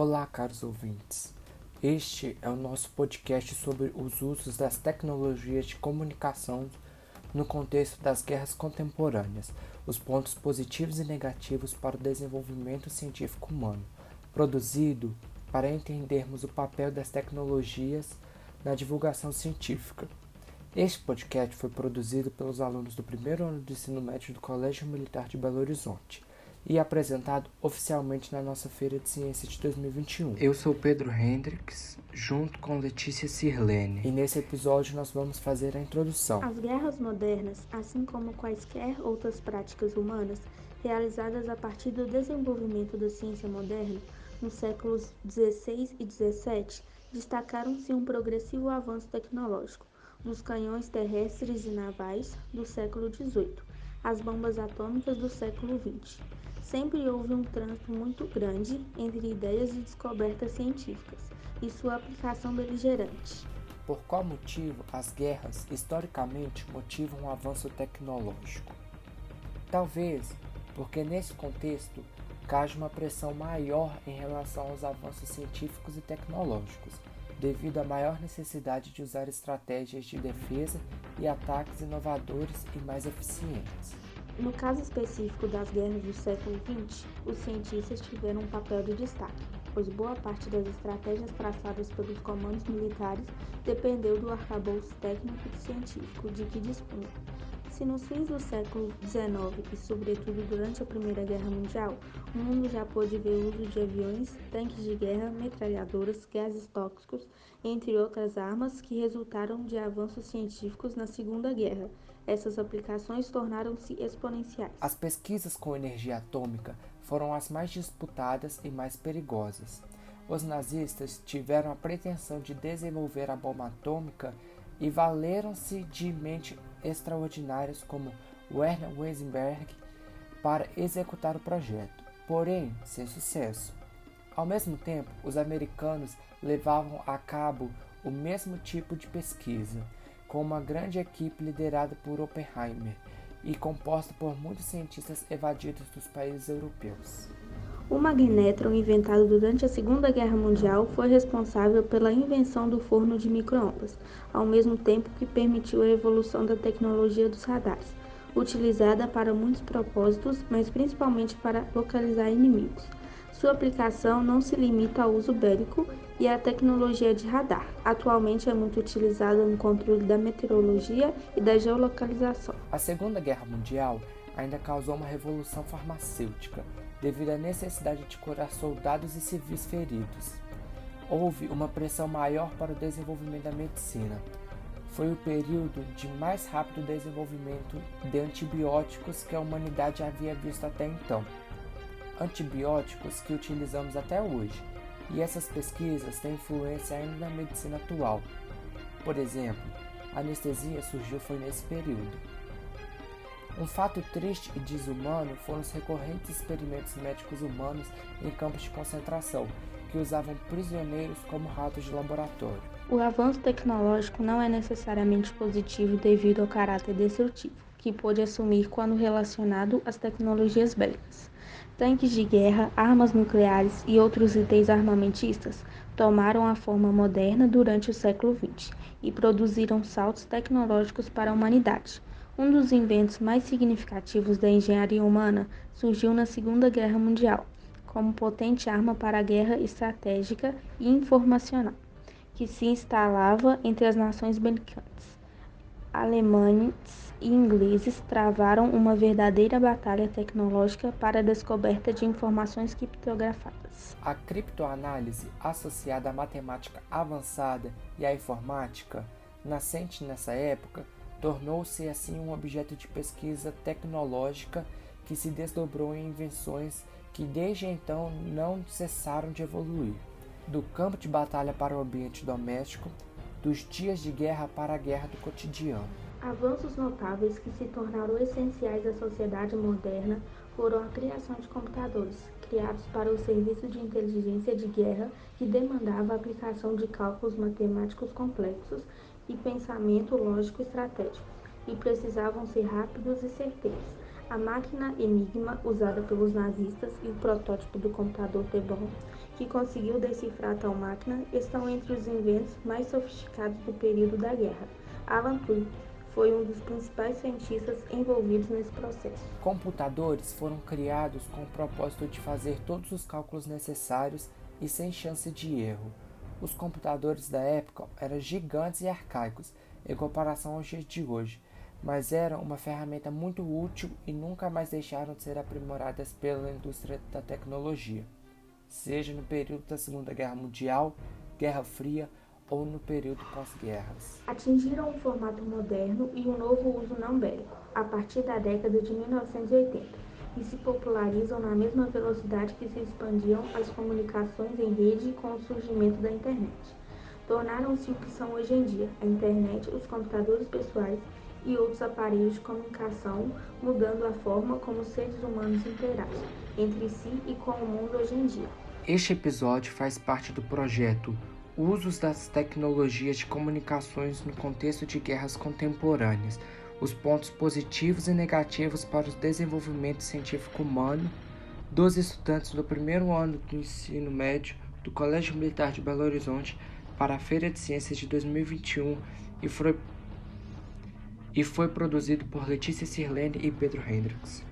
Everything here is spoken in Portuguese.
Olá, caros ouvintes. Este é o nosso podcast sobre os usos das tecnologias de comunicação no contexto das guerras contemporâneas, os pontos positivos e negativos para o desenvolvimento científico humano, produzido para entendermos o papel das tecnologias na divulgação científica. Este podcast foi produzido pelos alunos do primeiro ano do ensino médio do Colégio Militar de Belo Horizonte e apresentado oficialmente na nossa Feira de Ciência de 2021. Eu sou Pedro Hendricks, junto com Letícia Sirlene, e nesse episódio nós vamos fazer a introdução. As guerras modernas, assim como quaisquer outras práticas humanas realizadas a partir do desenvolvimento da ciência moderna nos séculos 16 e 17, destacaram-se um progressivo avanço tecnológico dos canhões terrestres e navais do século 18 às bombas atômicas do século 20 sempre houve um trânsito muito grande entre ideias e descobertas científicas e sua aplicação beligerante. Por qual motivo as guerras historicamente motivam um avanço tecnológico? Talvez porque nesse contexto caja uma pressão maior em relação aos avanços científicos e tecnológicos, devido à maior necessidade de usar estratégias de defesa e ataques inovadores e mais eficientes. No caso específico das guerras do século XX, os cientistas tiveram um papel de destaque, pois boa parte das estratégias traçadas pelos comandos militares dependeu do arcabouço técnico e científico de que dispunham. Se nos fins do século XIX e, sobretudo, durante a Primeira Guerra Mundial, o mundo já pôde ver o uso de aviões, tanques de guerra, metralhadoras, gases tóxicos, entre outras armas que resultaram de avanços científicos na Segunda Guerra, essas aplicações tornaram-se exponenciais. As pesquisas com energia atômica foram as mais disputadas e mais perigosas. Os nazistas tiveram a pretensão de desenvolver a bomba atômica e valeram-se de mentes extraordinárias como Werner Heisenberg para executar o projeto, porém sem sucesso. Ao mesmo tempo, os americanos levavam a cabo o mesmo tipo de pesquisa com uma grande equipe liderada por Oppenheimer e composta por muitos cientistas evadidos dos países europeus. O magnétron, inventado durante a Segunda Guerra Mundial, foi responsável pela invenção do forno de microondas, ao mesmo tempo que permitiu a evolução da tecnologia dos radares, utilizada para muitos propósitos, mas principalmente para localizar inimigos. Sua aplicação não se limita ao uso bélico e à tecnologia de radar. Atualmente é muito utilizada no controle da meteorologia e da geolocalização. A Segunda Guerra Mundial ainda causou uma revolução farmacêutica devido à necessidade de curar soldados e civis feridos. Houve uma pressão maior para o desenvolvimento da medicina. Foi o período de mais rápido desenvolvimento de antibióticos que a humanidade havia visto até então antibióticos que utilizamos até hoje, e essas pesquisas têm influência ainda na medicina atual. Por exemplo, a anestesia surgiu foi nesse período. Um fato triste e desumano foram os recorrentes experimentos médicos humanos em campos de concentração, que usavam prisioneiros como ratos de laboratório. O avanço tecnológico não é necessariamente positivo devido ao caráter destrutivo, que pode assumir quando relacionado às tecnologias bélicas. Tanques de guerra, armas nucleares e outros itens armamentistas tomaram a forma moderna durante o século XX e produziram saltos tecnológicos para a humanidade. Um dos inventos mais significativos da engenharia humana surgiu na Segunda Guerra Mundial, como potente arma para a guerra estratégica e informacional, que se instalava entre as nações beligantes. Alemães e ingleses travaram uma verdadeira batalha tecnológica para a descoberta de informações criptografadas. A criptoanálise, associada à matemática avançada e à informática, nascente nessa época, tornou-se assim um objeto de pesquisa tecnológica que se desdobrou em invenções que desde então não cessaram de evoluir. Do campo de batalha para o ambiente doméstico, dos dias de guerra para a guerra do cotidiano. Avanços notáveis que se tornaram essenciais à sociedade moderna foram a criação de computadores, criados para o serviço de inteligência de guerra que demandava a aplicação de cálculos matemáticos complexos e pensamento lógico estratégico, e precisavam ser rápidos e certeiros. A máquina Enigma, usada pelos nazistas, e o protótipo do computador T-Bomb, que conseguiu decifrar tal máquina, estão entre os inventos mais sofisticados do período da guerra. Alan Turing foi um dos principais cientistas envolvidos nesse processo. Computadores foram criados com o propósito de fazer todos os cálculos necessários e sem chance de erro. Os computadores da época eram gigantes e arcaicos em comparação aos dias de hoje, mas eram uma ferramenta muito útil e nunca mais deixaram de ser aprimoradas pela indústria da tecnologia, seja no período da Segunda Guerra Mundial, Guerra Fria ou no período pós-guerras. Atingiram um formato moderno e um novo uso não bélico a partir da década de 1980 e se popularizam na mesma velocidade que se expandiam as comunicações em rede com o surgimento da internet. Tornaram-se o que são hoje em dia a internet, os computadores pessoais e outros aparelhos de comunicação, mudando a forma como os seres humanos interagem entre si e com o mundo hoje em dia. Este episódio faz parte do projeto Usos das tecnologias de comunicações no contexto de guerras contemporâneas, os pontos positivos e negativos para o desenvolvimento científico humano dos estudantes do primeiro ano do ensino médio do Colégio Militar de Belo Horizonte para a Feira de Ciências de 2021 e foi, e foi produzido por Letícia Sirlene e Pedro Hendricks.